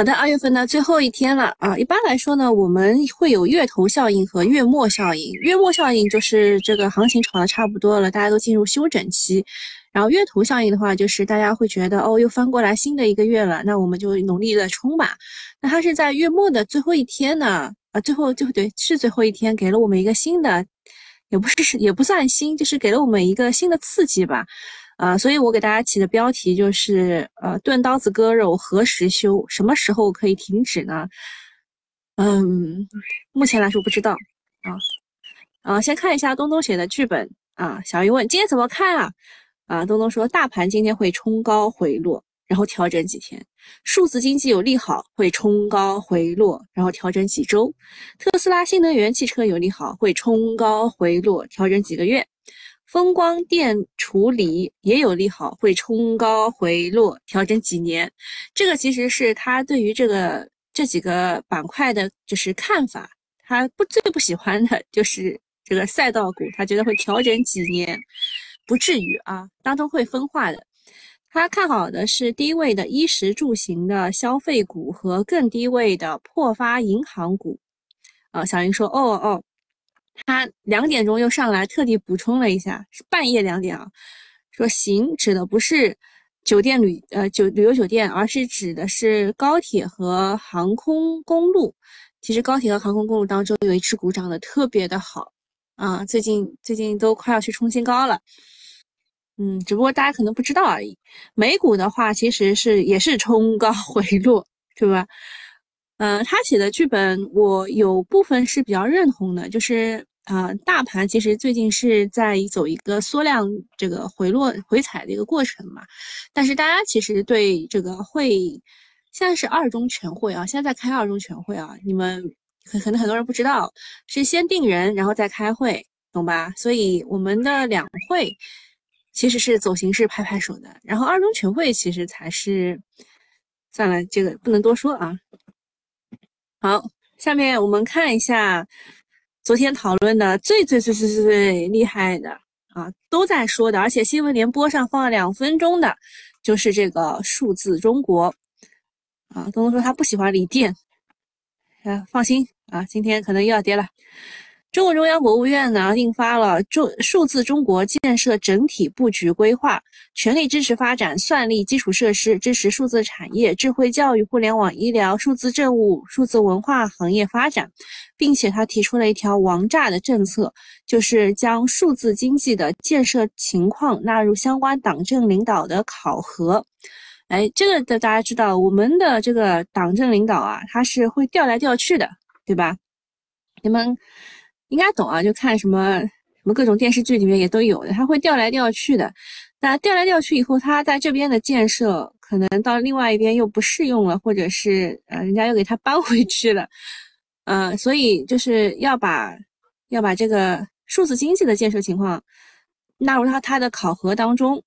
好的，二月份的最后一天了啊。一般来说呢，我们会有月头效应和月末效应。月末效应就是这个行情炒的差不多了，大家都进入休整期。然后月头效应的话，就是大家会觉得哦，又翻过来新的一个月了，那我们就努力的冲吧。那它是在月末的最后一天呢，啊，最后就对，是最后一天，给了我们一个新的，也不是也不算新，就是给了我们一个新的刺激吧。啊，所以我给大家起的标题就是，呃，钝刀子割肉何时休？什么时候可以停止呢？嗯，目前来说不知道。啊，啊，先看一下东东写的剧本。啊，小鱼问今天怎么看啊？啊，东东说大盘今天会冲高回落，然后调整几天。数字经济有利好，会冲高回落，然后调整几周。特斯拉新能源汽车有利好，会冲高回落，调整几个月。风光电处理也有利好，会冲高回落，调整几年。这个其实是他对于这个这几个板块的就是看法。他不最不喜欢的就是这个赛道股，他觉得会调整几年，不至于啊，当中会分化的。他看好的是低位的衣食住行的消费股和更低位的破发银行股。啊，小云说：“哦哦。”他两点钟又上来，特地补充了一下，是半夜两点啊。说行指的不是酒店旅呃酒旅游酒店，而是指的是高铁和航空公路。其实高铁和航空公路当中有一只股涨得特别的好啊，最近最近都快要去冲新高了。嗯，只不过大家可能不知道而已。美股的话，其实是也是冲高 回落，对吧？嗯，他写的剧本我有部分是比较认同的，就是。啊，大盘其实最近是在走一个缩量这个回落回踩的一个过程嘛，但是大家其实对这个会，现在是二中全会啊，现在在开二中全会啊，你们可可能很多人不知道，是先定人然后再开会，懂吧？所以我们的两会其实是走形式拍拍手的，然后二中全会其实才是，算了，这个不能多说啊。好，下面我们看一下。昨天讨论的最最最最最最厉害的啊，都在说的，而且新闻联播上放了两分钟的，就是这个数字中国啊。东东说他不喜欢锂电，啊，放心啊，今天可能又要跌了。中国中央、国务院呢印发了《中数字中国建设整体布局规划》，全力支持发展算力基础设施，支持数字产业、智慧教育、互联网医疗、数字政务、数字文化行业发展，并且他提出了一条王炸的政策，就是将数字经济的建设情况纳入相关党政领导的考核。哎，这个的大家知道，我们的这个党政领导啊，他是会调来调去的，对吧？你们。应该懂啊，就看什么什么各种电视剧里面也都有的，他会调来调去的。那调来调去以后，他在这边的建设可能到另外一边又不适用了，或者是呃人家又给他搬回去了，呃，所以就是要把要把这个数字经济的建设情况纳入到他的考核当中，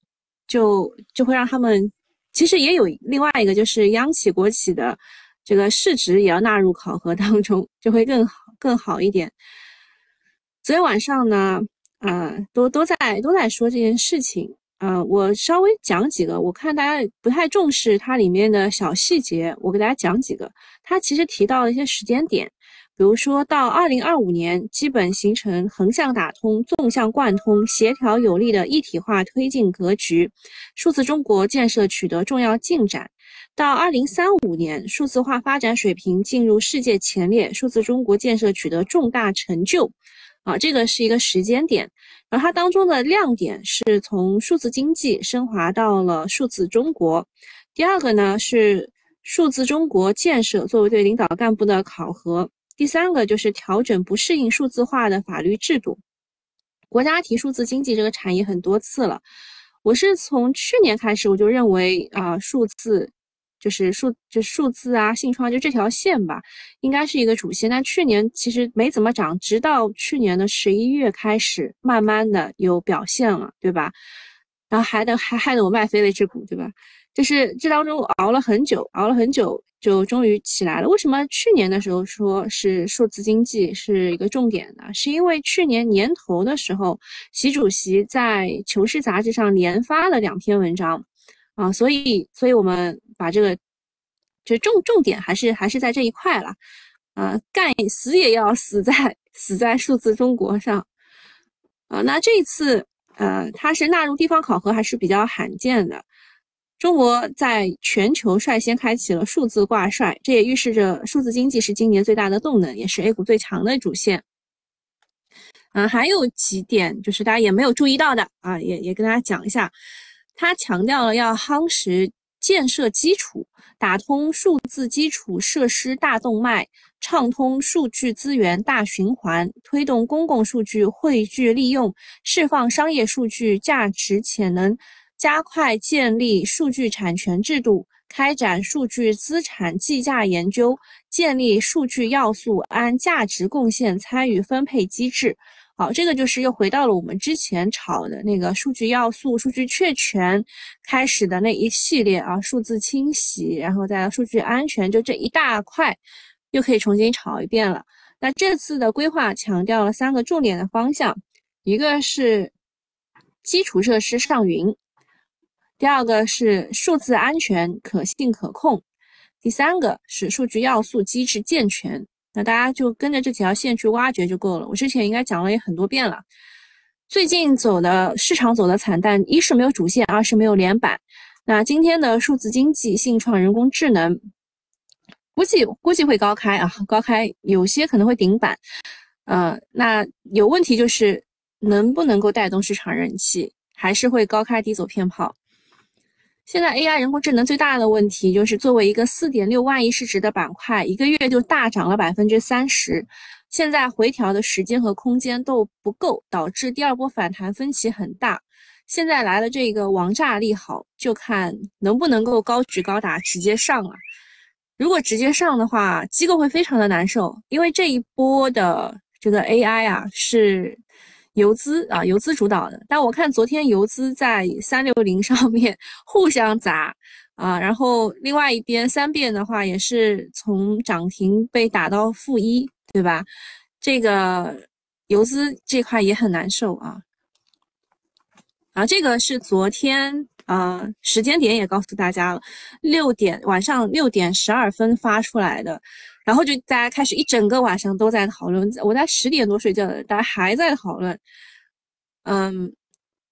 就就会让他们其实也有另外一个就是央企国企的这个市值也要纳入考核当中，就会更好更好一点。昨天晚上呢，啊，都都在都在说这件事情，啊，我稍微讲几个，我看大家不太重视它里面的小细节，我给大家讲几个。它其实提到了一些时间点，比如说到二零二五年，基本形成横向打通、纵向贯通、协调有力的一体化推进格局，数字中国建设取得重要进展。到二零三五年，数字化发展水平进入世界前列，数字中国建设取得重大成就。啊，这个是一个时间点，然后它当中的亮点是从数字经济升华到了数字中国。第二个呢是数字中国建设作为对领导干部的考核。第三个就是调整不适应数字化的法律制度。国家提数字经济这个产业很多次了，我是从去年开始我就认为啊，数字。就是数就数字啊，信创就这条线吧，应该是一个主线。但去年其实没怎么涨，直到去年的十一月开始，慢慢的有表现了，对吧？然后还得还害得我卖飞了一只股，对吧？就是这当中熬了很久，熬了很久，就终于起来了。为什么去年的时候说是数字经济是一个重点呢？是因为去年年头的时候，习主席在《求是》杂志上连发了两篇文章。啊，所以，所以我们把这个就重重点还是还是在这一块了，啊，干死也要死在死在数字中国上，啊，那这次呃，它是纳入地方考核还是比较罕见的。中国在全球率先开启了数字挂帅，这也预示着数字经济是今年最大的动能，也是 A 股最强的主线。嗯，还有几点就是大家也没有注意到的啊，也也跟大家讲一下，他强调了要夯实。建设基础，打通数字基础设施大动脉，畅通数据资源大循环，推动公共数据汇聚利用，释放商业数据价值潜能，加快建立数据产权制度，开展数据资产计价研究，建立数据要素按价值贡献参与分配机制。好，这个就是又回到了我们之前炒的那个数据要素、数据确权开始的那一系列啊，数字清洗，然后再数据安全，就这一大块又可以重新炒一遍了。那这次的规划强调了三个重点的方向，一个是基础设施上云，第二个是数字安全可信可控，第三个是数据要素机制健全。那大家就跟着这几条线去挖掘就够了。我之前应该讲了也很多遍了。最近走的市场走的惨淡，一是没有主线，二是没有连板。那今天的数字经济、信创、人工智能，估计估计会高开啊，高开有些可能会顶板。呃，那有问题就是能不能够带动市场人气，还是会高开低走骗炮。现在 AI 人工智能最大的问题就是，作为一个四点六万亿市值的板块，一个月就大涨了百分之三十，现在回调的时间和空间都不够，导致第二波反弹分歧很大。现在来了这个王炸利好，就看能不能够高举高打，直接上了。如果直接上的话，机构会非常的难受，因为这一波的这个 AI 啊是。游资啊，游资主导的，但我看昨天游资在三六零上面 互相砸啊，然后另外一边三变的话也是从涨停被打到负一，对吧？这个游资这块也很难受啊。啊，这个是昨天啊，时间点也告诉大家了，六点晚上六点十二分发出来的。然后就大家开始一整个晚上都在讨论，我在十点多睡觉的，大家还在讨论。嗯，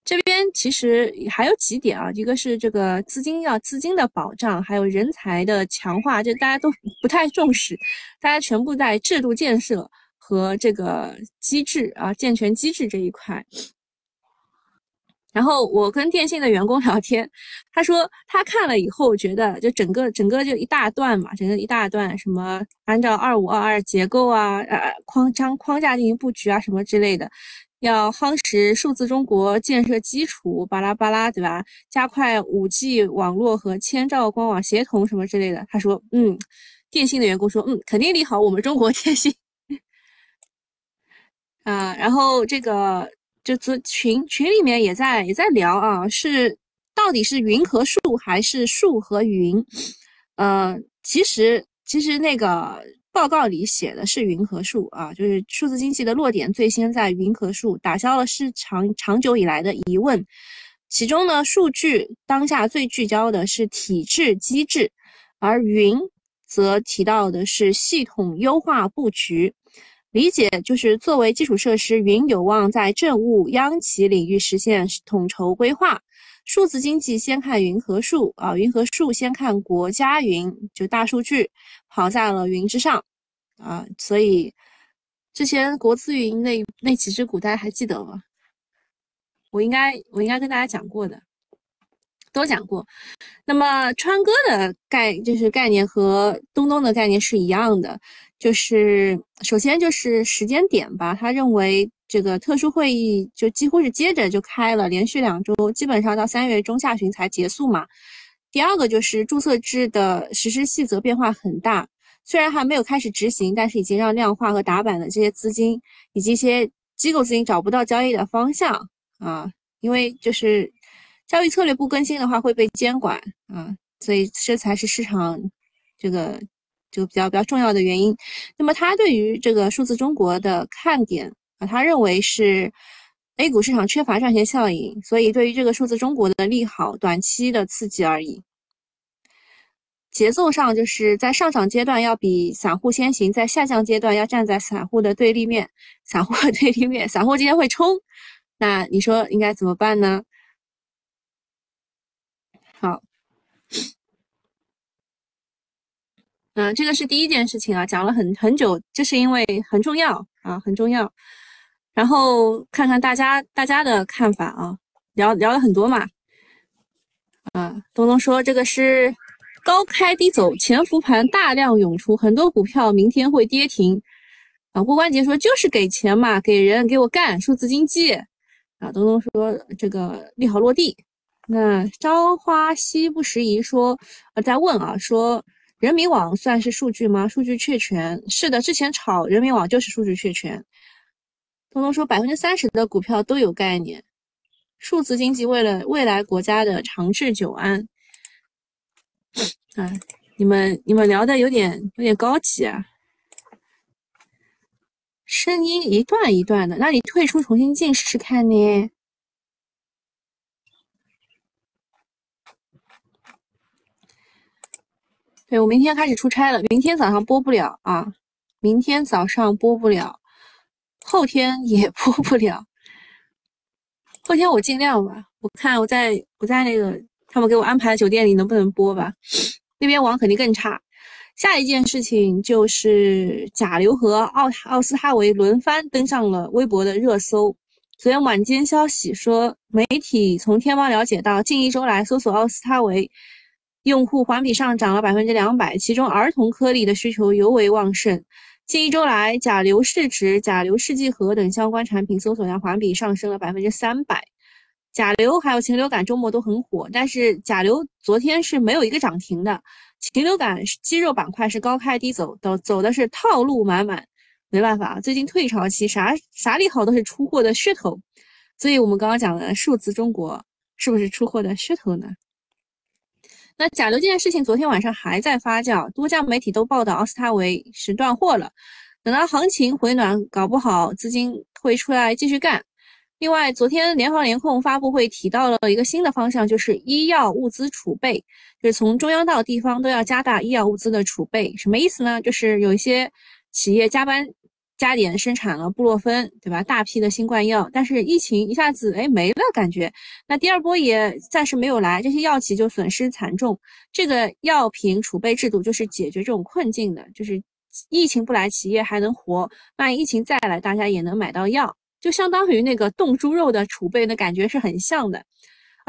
这边其实还有几点啊，一个是这个资金要资金的保障，还有人才的强化，就大家都不太重视，大家全部在制度建设和这个机制啊健全机制这一块。然后我跟电信的员工聊天，他说他看了以后觉得，就整个整个就一大段嘛，整个一大段什么按照二五二二结构啊，呃框张框架进行布局啊什么之类的，要夯实数字中国建设基础，巴拉巴拉，对吧？加快五 G 网络和千兆光网协同什么之类的。他说，嗯，电信的员工说，嗯，肯定利好我们中国电信 啊。然后这个。就这群群里面也在也在聊啊，是到底是云和数还是数和云？呃，其实其实那个报告里写的是云和数啊，就是数字经济的落点最先在云和数，打消了市场长久以来的疑问。其中呢，数据当下最聚焦的是体制机制，而云则提到的是系统优化布局。理解就是作为基础设施，云有望在政务央企领域实现统筹规划。数字经济先看云和数啊，云和数先看国家云，就大数据跑在了云之上啊。所以之前国资云那那几只股大家还记得吗？我应该我应该跟大家讲过的，都讲过。那么川哥的概就是概念和东东的概念是一样的。就是首先就是时间点吧，他认为这个特殊会议就几乎是接着就开了，连续两周，基本上到三月中下旬才结束嘛。第二个就是注册制的实施细则变化很大，虽然还没有开始执行，但是已经让量化和打板的这些资金以及一些机构资金找不到交易的方向啊，因为就是交易策略不更新的话会被监管啊，所以这才是市场这个。就比较比较重要的原因，那么他对于这个数字中国的看点啊，他认为是 A 股市场缺乏赚钱效应，所以对于这个数字中国的利好短期的刺激而已。节奏上就是在上涨阶段要比散户先行，在下降阶段要站在散户的对立面，散户的对立面，散户今天会冲，那你说应该怎么办呢？好，嗯，这个是第一件事情啊，讲了很很久，这是因为很重要啊，很重要。然后看看大家大家的看法啊，聊聊了很多嘛。啊，东东说这个是高开低走，潜伏盘大量涌出，很多股票明天会跌停。啊，郭关杰说就是给钱嘛，给人给我干数字经济。啊，东东说这个利好落地。那朝花夕不时宜说，呃，在问啊，说人民网算是数据吗？数据确权是的，之前炒人民网就是数据确权。东东说百分之三十的股票都有概念。数字经济为了未来国家的长治久安，啊，你们你们聊的有点有点高级啊，声音一段一段的，那你退出重新进试试看呢？对我明天开始出差了，明天早上播不了啊，明天早上播不了，后天也 播不了。后天我尽量吧，我看我在我在那个他们给我安排的酒店里能不能播吧，那边网肯定更差。下一件事情就是甲流和奥奥斯哈维轮番登上了微博的热搜。昨天晚间消息说，媒体从天猫了解到，近一周来搜索奥斯哈维用户环比上涨了百分之两百，其中儿童颗粒的需求尤为旺盛。近一周来，甲流试纸、甲流试剂盒等相关产品搜索量环比上升了百分之三百。甲流还有禽流感周末都很火，但是甲流昨天是没有一个涨停的。禽流感肌肉板块是高开低走，走走的是套路满满。没办法，最近退潮期，啥啥利好都是出货的噱头。所以我们刚刚讲的数字中国是不是出货的噱头呢？那甲流这件事情，昨天晚上还在发酵，多家媒体都报道奥斯他维是断货了。等到行情回暖，搞不好资金会出来继续干。另外，昨天联防联控发布会提到了一个新的方向，就是医药物资储备，就是从中央到地方都要加大医药物资的储备。什么意思呢？就是有一些企业加班。加点生产了布洛芬，对吧？大批的新冠药，但是疫情一下子哎没了，感觉那第二波也暂时没有来，这些药企就损失惨重。这个药品储备制度就是解决这种困境的，就是疫情不来，企业还能活；万一疫情再来，大家也能买到药，就相当于那个冻猪肉的储备的感觉是很像的。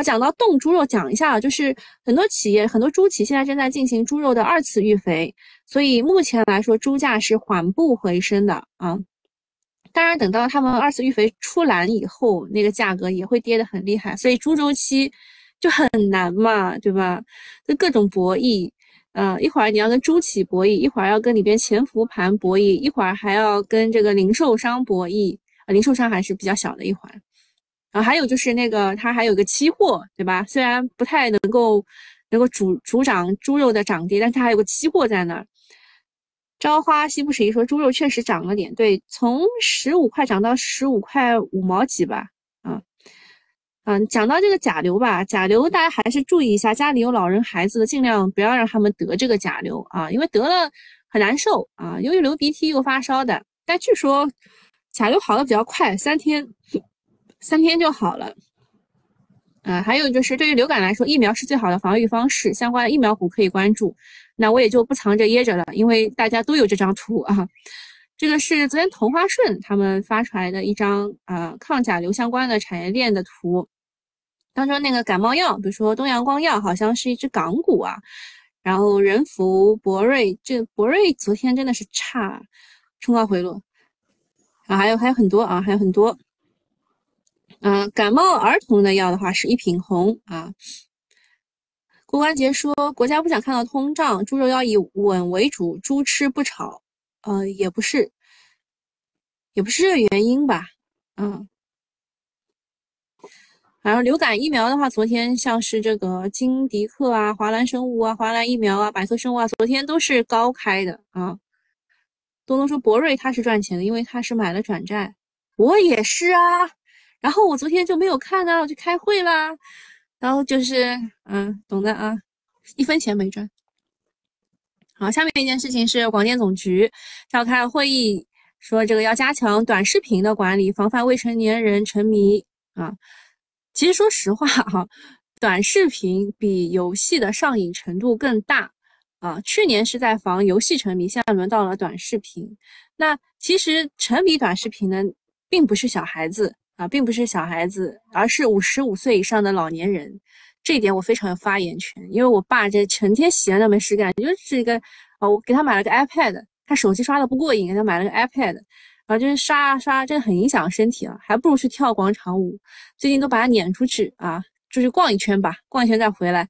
讲到冻猪肉，讲一下啊，就是很多企业、很多猪企现在正在进行猪肉的二次育肥，所以目前来说，猪价是缓步回升的啊。当然，等到他们二次育肥出栏以后，那个价格也会跌得很厉害，所以猪周期就很难嘛，对吧？就各种博弈，呃，一会儿你要跟猪企博弈，一会儿要跟里边潜伏盘博弈，一会儿还要跟这个零售商博弈啊，零售商还是比较小的一环。啊，还有就是那个，它还有个期货，对吧？虽然不太能够能够主主涨猪肉的涨跌，但它还有个期货在那儿。朝花夕不时宜说，猪肉确实涨了点，对，从十五块涨到十五块五毛几吧。啊，嗯，讲到这个甲流吧，甲流大家还是注意一下，家里有老人孩子的，尽量不要让他们得这个甲流啊，因为得了很难受啊，由于流鼻涕又发烧的。但据说甲流好的比较快，三天。三天就好了，啊，还有就是对于流感来说，疫苗是最好的防御方式，相关的疫苗股可以关注。那我也就不藏着掖着了，因为大家都有这张图啊。这个是昨天同花顺他们发出来的一张啊抗甲流相关的产业链的图，当中那个感冒药，比如说东阳光药，好像是一只港股啊。然后仁孚、博瑞，这博瑞昨天真的是差，冲高回落啊，还有还有很多啊，还有很多。嗯，感冒儿童的药的话是一品红啊。郭关杰说，国家不想看到通胀，猪肉要以稳为主，猪吃不炒。呃，也不是，也不是这个原因吧。嗯，然后流感疫苗的话，昨天像是这个金迪克啊、华兰生物啊、华兰疫苗啊、百色生物啊，昨天都是高开的啊。东东说，博瑞他是赚钱的，因为他是买了转债，我也是啊。然后我昨天就没有看呢，我去开会啦。然后就是，嗯，懂的啊，一分钱没赚。好，下面一件事情是广电总局召开会议，说这个要加强短视频的管理，防范未成年人沉迷啊。其实说实话哈，短视频比游戏的上瘾程度更大啊。去年是在防游戏沉迷，现在轮到了短视频。那其实沉迷短视频的并不是小孩子啊，并不是小孩子，而是五十五岁以上的老年人。这一点我非常有发言权，因为我爸这成天闲着没事干，就是一个哦，我给他买了个 iPad，他手机刷的不过瘾，给他买了个 iPad，然后就是刷啊刷，真的很影响身体啊，还不如去跳广场舞。最近都把他撵出去啊，出去逛一圈吧，逛一圈再回来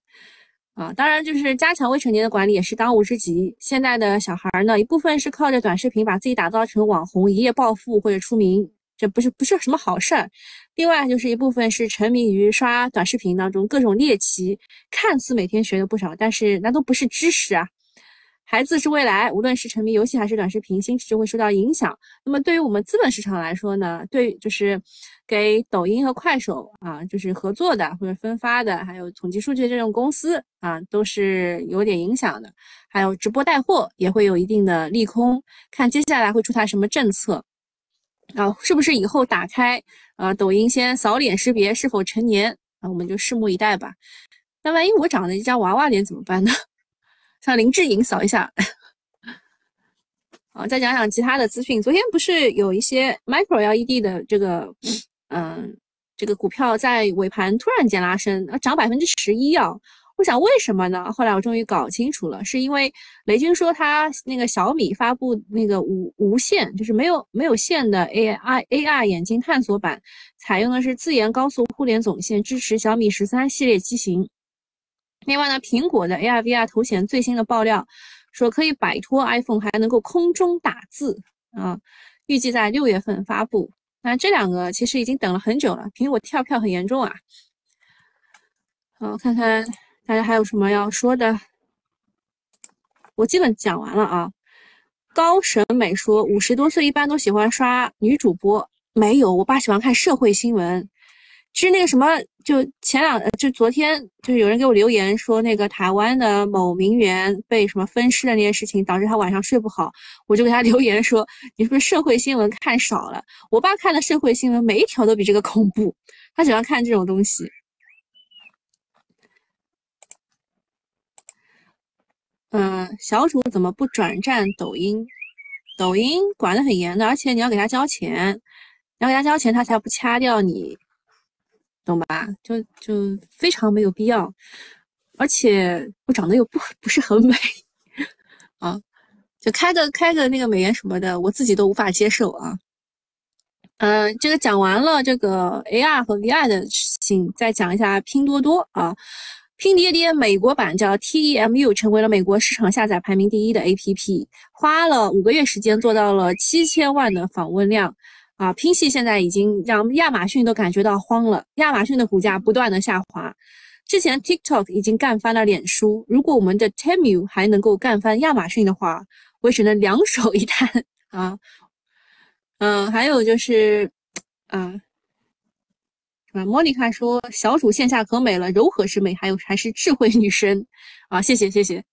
啊。当然，就是加强未成年的管理也是当务之急。现在的小孩呢，一部分是靠着短视频把自己打造成网红，一夜暴富或者出名。这不是不是什么好事儿，另外就是一部分是沉迷于刷短视频当中各种猎奇，看似每天学的不少，但是那都不是知识啊。孩子是未来，无论是沉迷游戏还是短视频，心智就会受到影响。那么对于我们资本市场来说呢，对就是给抖音和快手啊，就是合作的或者分发的，还有统计数据这种公司啊，都是有点影响的。还有直播带货也会有一定的利空，看接下来会出台什么政策。啊，是不是以后打开啊抖音先扫脸识别是否成年啊？我们就拭目以待吧。那万一我长了一张娃娃脸怎么办呢？像林志颖扫一下。好，再讲讲其他的资讯。昨天不是有一些 micro LED 的这个，嗯，这个股票在尾盘突然间拉升，啊涨百分之十一啊。我想为什么呢？后来我终于搞清楚了，是因为雷军说他那个小米发布那个无无线，就是没有没有线的 AI AR 眼镜探索版，采用的是自研高速互联总线，支持小米十三系列机型。另外呢，苹果的 AR VR 头显最新的爆料说可以摆脱 iPhone，还能够空中打字啊，预计在六月份发布。那这两个其实已经等了很久了，苹果跳票很严重啊。好，看看。大家还有什么要说的？我基本讲完了啊。高审美说，五十多岁一般都喜欢刷女主播，没有，我爸喜欢看社会新闻。其实那个什么，就前两，就昨天，就是有人给我留言说，那个台湾的某名媛被什么分尸的那件事情，导致他晚上睡不好。我就给他 留言说，你是不是社会新闻看少了？我爸看的社会新闻每一条都比这个恐怖，他喜欢看这种东西。嗯，小主怎么不转战抖音？抖音管得很严的，而且你要给他交钱，你要给他交钱，他才不掐掉你，懂吧？就就非常没有必要。而且我长得又不不是很美啊，就开个开个那个美颜什么的，我自己都无法接受啊。嗯，这个讲完了这个 AR 和 VR 的事情，再讲一下拼多多啊。拼爹爹美国版叫 TEMU，成为了美国市场下载排名第一的 APP，花了五个月时间做到了七千万的访问量，啊，拼系现在已经让亚马逊都感觉到慌了，亚马逊的股价不断的下滑。之前 TikTok 已经干翻了脸书，如果我们的 TEMU 还能够干翻亚马逊的话，我只能两手一摊啊。嗯，还有就是，啊。啊，莫妮卡说小主线下可美了，柔和是美，还有还是智慧女神啊！谢谢谢谢，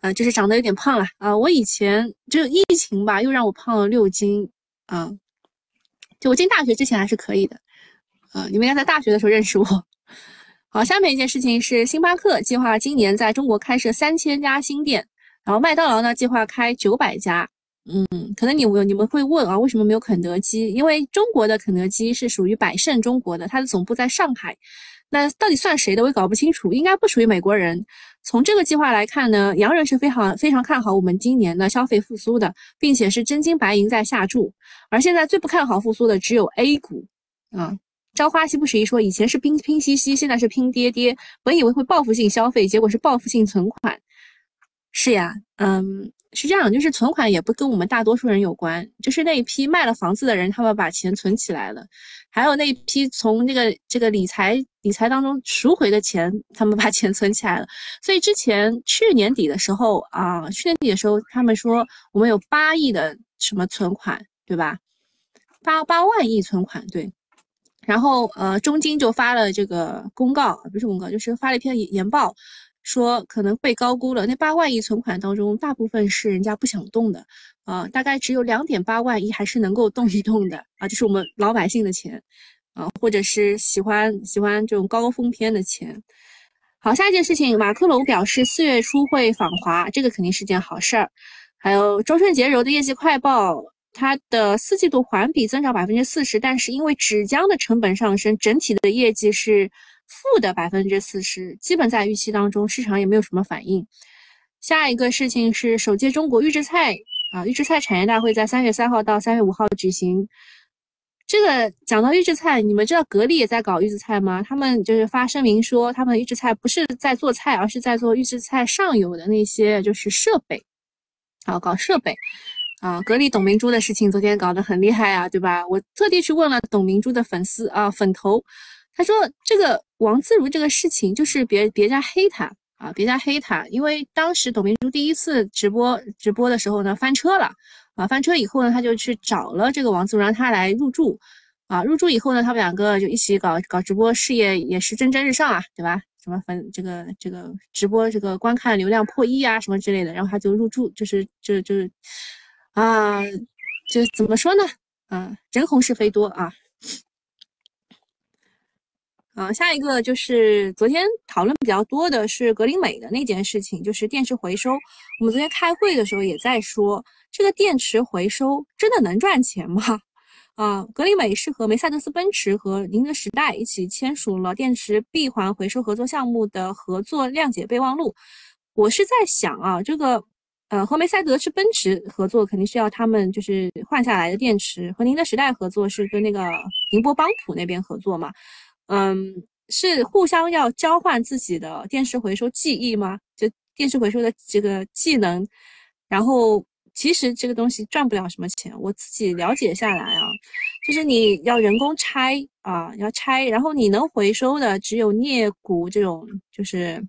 啊，就是长得有点胖了啊！我以前就疫情吧，又让我胖了六斤啊！就我进大学之前还是可以的啊！你们应该在大学的时候认识我。好，下面一件事情是星巴克计划今年在中国开设三千家新店，然后麦当劳呢计划开九百家。嗯，可能你们你们会问啊，为什么没有肯德基？因为中国的肯德基是属于百胜中国的，它的总部在上海。那到底算谁的？我也搞不清楚，应该不属于美国人。从这个计划来看呢，洋人是非常非常看好我们今年的消费复苏的，并且是真金白银在下注。而现在最不看好复苏的只有 A 股啊。朝花夕不识一说，以前是拼拼夕夕，现在是拼爹爹。本以为会报复性消费，结果是报复性存款。是呀，嗯。是这样，就是存款也不跟我们大多数人有关，就是那一批卖了房子的人，他们把钱存起来了，还有那一批从那个这个理财理财当中赎回的钱，他们把钱存起来了。所以之前去年底的时候啊，去年底的时候，他们说我们有八亿的什么存款，对吧？八八万亿存款，对。然后呃，中金就发了这个公告，不是公告，就是发了一篇研报。说可能被高估了。那八万亿存款当中，大部分是人家不想动的啊，大概只有两点八万亿还是能够动一动的啊，就是我们老百姓的钱啊，或者是喜欢喜欢这种高风偏的钱。好，下一件事情，马克龙表示四月初会访华，这个肯定是件好事儿。还有中顺洁柔的业绩快报，它的四季度环比增长百分之四十，但是因为纸浆的成本上升，整体的业绩是负的百分之四十，基本在预期当中，市场也没有什么反应。下一个事情是首届中国预制菜啊，预制菜产业大会在三月三号到三月五号举行。这个讲到预制菜，你们知道格力也在搞预制菜吗？他们就是发声明说，他们预制菜不是在做菜，而是在做预制菜上游的那些就是设备，啊，搞设备，啊，格力董明珠的事情昨天搞得很厉害啊，对吧？我特地去问了董明珠的粉丝啊，粉头，他说这个王自如这个事情就是别别家黑他啊，别家黑他，因为当时董明珠第一次直播直播的时候呢，翻车了。啊，翻车以后呢，他就去找了这个王自如，让他来入驻。啊，入驻以后呢，他们两个就一起搞搞直播事业，也是蒸蒸日上啊，对吧？什么粉这个这个直播这个观看流量破亿啊，什么之类的，然后他就入驻，就是就就是啊，就怎么说呢？啊，人红是非多啊。嗯，下一个就是昨天讨论比较多的是格林美的那件事情，就是电池回收。我们昨天开会的时候也在说，这个电池回收真的能赚钱吗？啊，格林美是和梅赛德斯奔驰和宁德时代一起签署了电池闭环回收合作项目的合作谅解备忘录。我是在想啊，这个呃和梅赛德斯奔驰合作肯定是要他们就是换下来的电池，和宁德时代合作是跟那个宁波邦普那边合作嘛。嗯，是互相要交换自己的电池回收技艺吗？就电池回收的这个技能，然后其实这个东西赚不了什么钱。我自己了解下来啊，就是你要人工拆啊，要拆，然后你能回收的只有镍钴这种，就是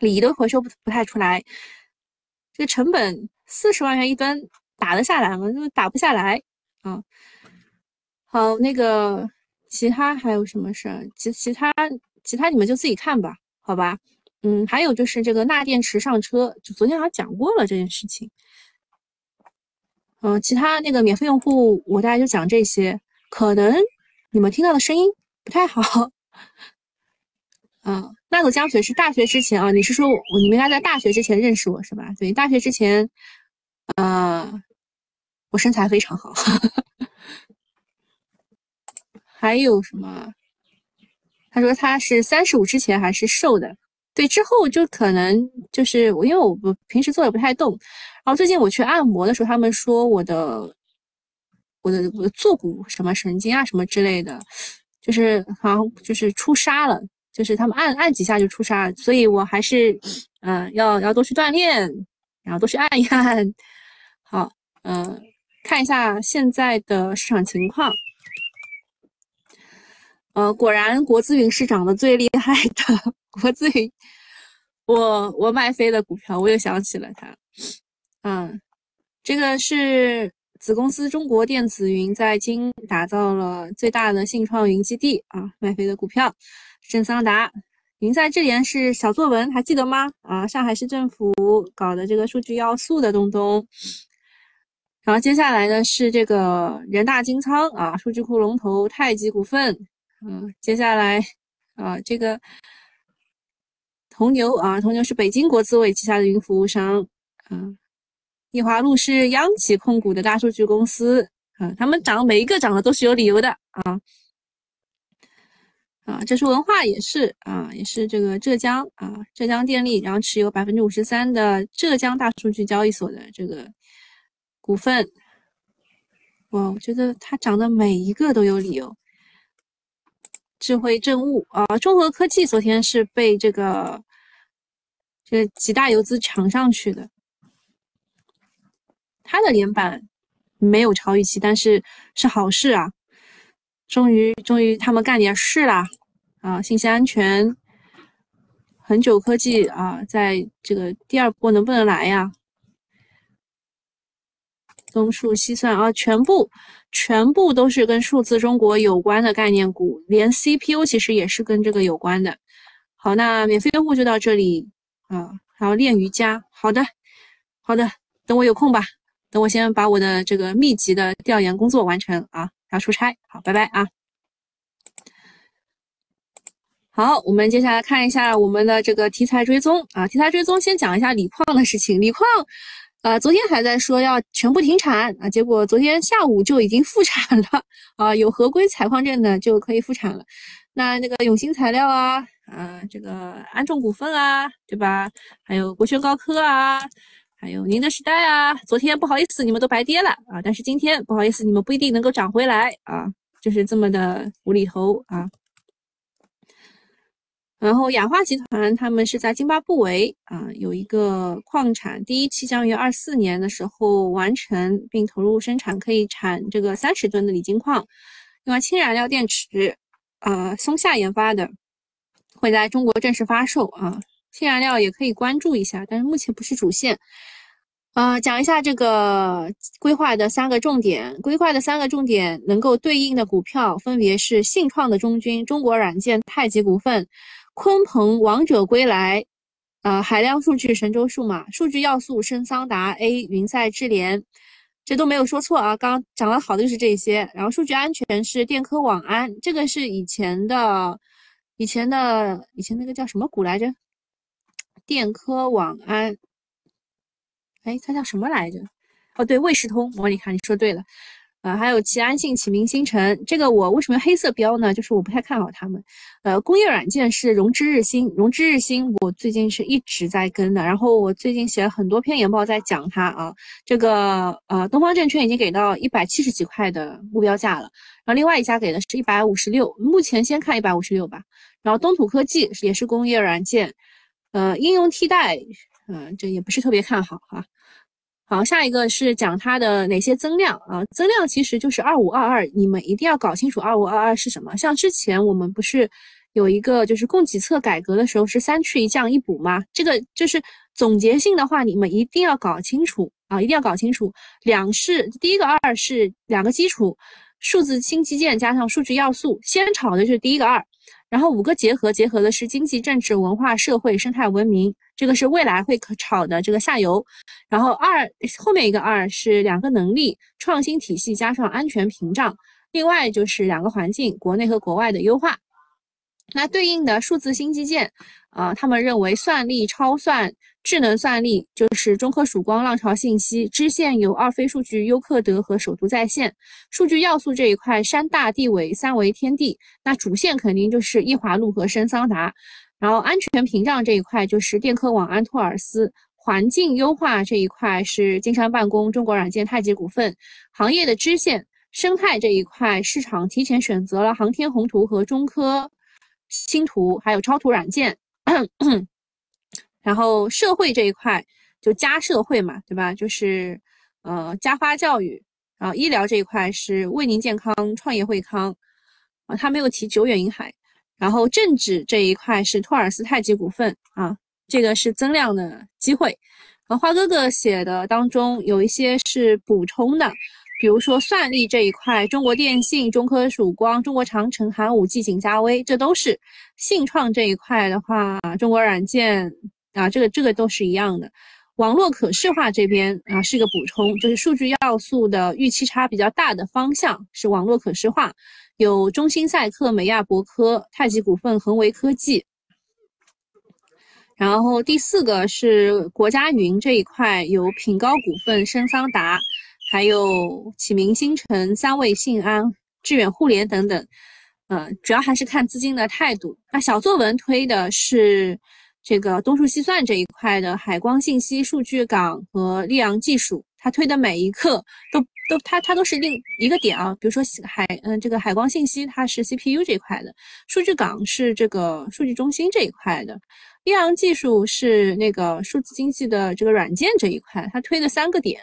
锂都回收不不太出来。这个成本四十万元一吨，打得下来吗？就打不下来啊。好，那个。其他还有什么事儿？其其他其他你们就自己看吧，好吧？嗯，还有就是这个钠电池上车，就昨天好像讲过了这件事情。嗯，其他那个免费用户，我大概就讲这些。可能你们听到的声音不太好。嗯，那个江水是大学之前啊？你是说我你们应该在大学之前认识我是吧？对，大学之前，呃，我身材非常好。还有什么？他说他是三十五之前还是瘦的，对，之后就可能就是我，因为我不平时坐也不太动，然后最近我去按摩的时候，他们说我的我的我的坐骨什么神经啊什么之类的，就是好像就是出痧了，就是他们按按几下就出痧，所以我还是嗯要要多去锻炼，然后多去按一按。好，嗯，看一下现在的市场情况。呃，果然国资云是涨得最厉害的。国资云，我我卖飞的股票，我又想起了它。嗯，这个是子公司中国电子云在京打造了最大的信创云基地啊，卖飞的股票，正桑达。云在智联是小作文，还记得吗？啊，上海市政府搞的这个数据要素的东东。然后接下来呢是这个人大金仓啊，数据库龙头太极股份。嗯，接下来啊，这个铜牛啊，铜牛是北京国资委旗下的云服务商。嗯，易华路是央企控股的大数据公司。啊，他们涨每一个涨的都是有理由的啊。啊，这是文化也是啊，也是这个浙江啊，浙江电力，然后持有百分之五十三的浙江大数据交易所的这个股份。哇，我觉得它涨的每一个都有理由。智慧政务啊，中核科技昨天是被这个这个几大游资抢上去的，它的连板没有超预期，但是是好事啊，终于终于他们干点事啦啊！信息安全、恒久科技啊，在这个第二波能不能来呀？综述西算啊，全部。全部都是跟数字中国有关的概念股，连 CPU 其实也是跟这个有关的。好，那免费用户就到这里，啊，还要练瑜伽。好的，好的，等我有空吧。等我先把我的这个密集的调研工作完成啊，要出差。好，拜拜啊。好，我们接下来看一下我们的这个题材追踪啊，题材追踪先讲一下锂矿的事情。锂矿，呃，昨天还在说要全部停产啊，结果昨天下午就已经复产了啊，有合规采矿证的就可以复产了。那那个永兴材料啊，啊，这个安众股份啊，对吧？还有国轩高科啊，还有宁德时代啊，昨天不好意思，你们都白跌了啊，但是今天不好意思，你们不一定能够涨回来啊，就是这么的无厘头啊。然后雅化集团他们是在津巴布韦啊有一个矿产，第一期将于二四年的时候完成并投入生产，可以产这个三十吨的锂金矿。另外，氢燃料电池，呃，松下研发的，会在中国正式发售啊。氢燃料也可以关注一下，但是目前不是主线。啊，讲一下这个规划的三个重点，规划的三个重点能够对应的股票分别是信创的中军、中国软件、太极股份。鲲鹏王者归来，呃，海量数据神州数码数据要素深桑达 A 云赛智联，这都没有说错啊。刚刚讲的好的就是这些。然后数据安全是电科网安，这个是以前的，以前的，以前那个叫什么股来着？电科网安，哎，它叫什么来着？哦，对，卫士通。我你看，你说对了。啊，还有齐安信、启明星辰，这个我为什么黑色标呢？就是我不太看好他们。呃，工业软件是融之日新，融之日新，我最近是一直在跟的。然后我最近写了很多篇研报在讲它啊。这个呃，东方证券已经给到一百七十几块的目标价了，然后另外一家给的是一百五十六，目前先看一百五十六吧。然后东土科技也是工业软件，呃，应用替代，嗯，这也不是特别看好哈。好，下一个是讲它的哪些增量啊？增量其实就是二五二二，你们一定要搞清楚二五二二是什么。像之前我们不是有一个就是供给侧改革的时候是三去一降一补吗？这个就是总结性的话，你们一定要搞清楚啊，一定要搞清楚。两是第一个二是两个基础，数字新基建加上数据要素，先炒的就是第一个二。然后五个结合，结合的是经济、政治、文化、社会、生态文明，这个是未来会可炒的这个下游。然后二后面一个二是两个能力，创新体系加上安全屏障，另外就是两个环境，国内和国外的优化。那对应的数字新基建，啊，他们认为算力、超算。智能算力就是中科曙光、浪潮信息支线有二飞数据、优客德和首都在线。数据要素这一块，山大地纬三维天地。那主线肯定就是易华路和深桑达。然后安全屏障这一块就是电科网安托尔斯。环境优化这一块是金山办公、中国软件、太极股份。行业的支线生态这一块，市场提前选择了航天宏图和中科星图，还有超图软件。然后社会这一块就加社会嘛，对吧？就是呃加发教育，然后医疗这一块是为您健康创业惠康，啊，他没有提久远银海。然后政治这一块是托尔斯泰吉股份啊，这个是增量的机会。呃，花哥哥写的当中有一些是补充的，比如说算力这一块，中国电信、中科曙光、中国长城、寒武纪、景嘉微，这都是信创这一块的话，中国软件。啊，这个这个都是一样的。网络可视化这边啊是一个补充，就是数据要素的预期差比较大的方向是网络可视化，有中兴赛克、美亚博科、太极股份、恒维科技。然后第四个是国家云这一块，有品高股份、深桑达，还有启明星辰、三位信安、致远互联等等。嗯，主要还是看资金的态度。那小作文推的是。这个东数西算这一块的海光信息、数据港和利昂技术，它推的每一课都都它它都是另一个点啊。比如说海嗯，这个海光信息它是 CPU 这一块的，数据港是这个数据中心这一块的，利昂技术是那个数字经济的这个软件这一块，它推的三个点。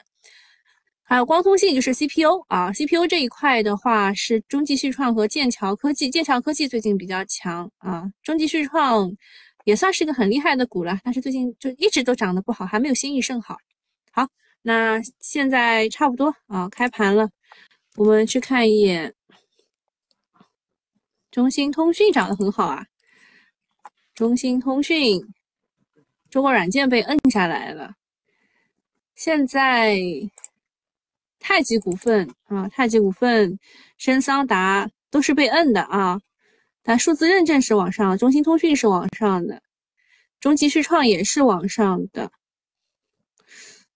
还有光通信就是 CPU 啊，CPU 这一块的话是中继旭创和剑桥科技，剑桥科技最近比较强啊，中继旭创。也算是一个很厉害的股了，但是最近就一直都涨得不好，还没有新意甚好。好，那现在差不多啊，开盘了，我们去看一眼，中兴通讯涨得很好啊，中兴通讯中国软件被摁下来了。现在太极股份啊，太极股份、深桑达都是被摁的啊。但数字认证是往上，中兴通讯是往上的，中集旭创也是往上的，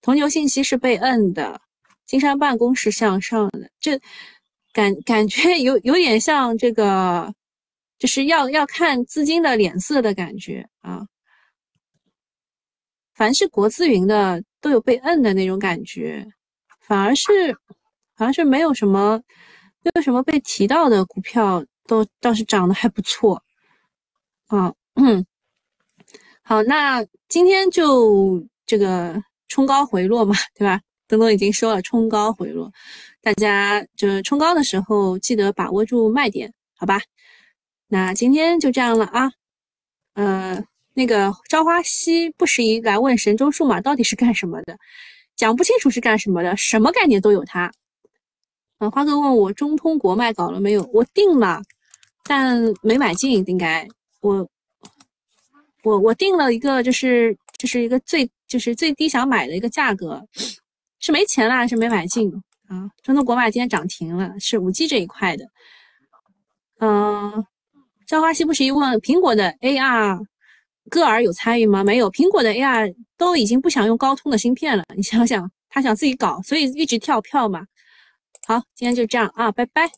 同牛信息是被摁的，金山办公是向上的。这感感觉有有点像这个，就是要要看资金的脸色的感觉啊。凡是国资云的都有被摁的那种感觉，反而是反而是没有什么没有什么被提到的股票都倒是涨得还不错啊。嗯，好，那今天就这个冲高回落嘛，对吧？东东已经说了冲高回落，大家就是冲高的时候记得把握住卖点，好吧？那今天就这样了啊，呃。那个朝花夕不时宜来问神州数码到底是干什么的，讲不清楚是干什么的，什么概念都有它。啊，花哥问我中通国脉搞了没有？我定了，但没买进，应该我我我定了一个，就是就是一个最就是最低想买的一个价格，是没钱了还是没买进啊？中通国脉今天涨停了，是五 G 这一块的。嗯，朝花夕不时宜问苹果的 AR。歌尔有参与吗？没有，苹果的 AR 都已经不想用高通的芯片了。你想想，他想自己搞，所以一直跳票嘛。好，今天就这样啊，拜拜。